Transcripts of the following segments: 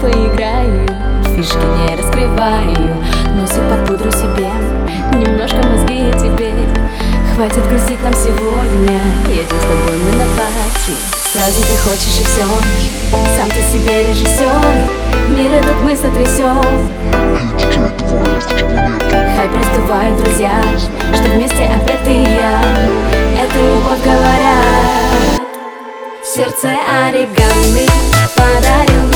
покупаю Носик под пудру себе Немножко мозги тебе. Хватит грустить нам сегодня Едем с тобой мы на пати Сразу ты хочешь и все Сам ты себе режиссер Мир этот мы сотрясем Хай простывают друзья Что вместе опять ты и я. Это любовь говорят Сердце оригами Подарил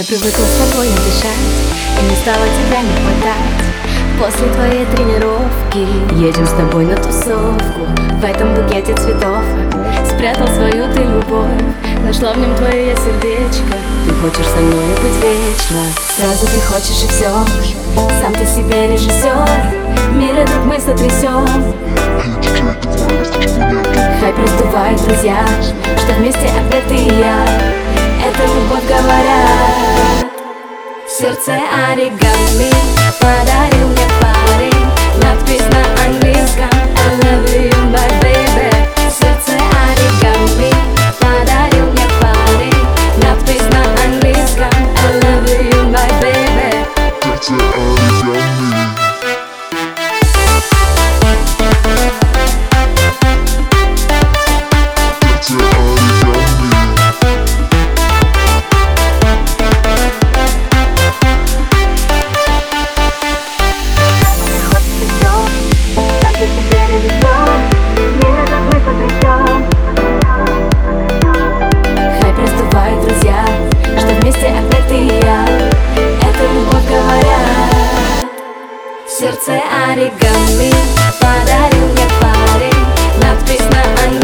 Я привыкла спокойно дышать И не стала тебя не хватать. После твоей тренировки Едем с тобой на тусовку. В этом букете цветов Спрятал свою ты любовь. Нашла в нем твое сердечко. Ты хочешь со мной быть вечно? Сразу ты хочешь и все Сам ты себе режиссер Мир этот мы сотрясем Хай раздувают друзья Что вместе опять ты и я. Это любовь говорят Сердце оригами. Подарил мне сердце оригами. Подарил мне парень Надпись на английском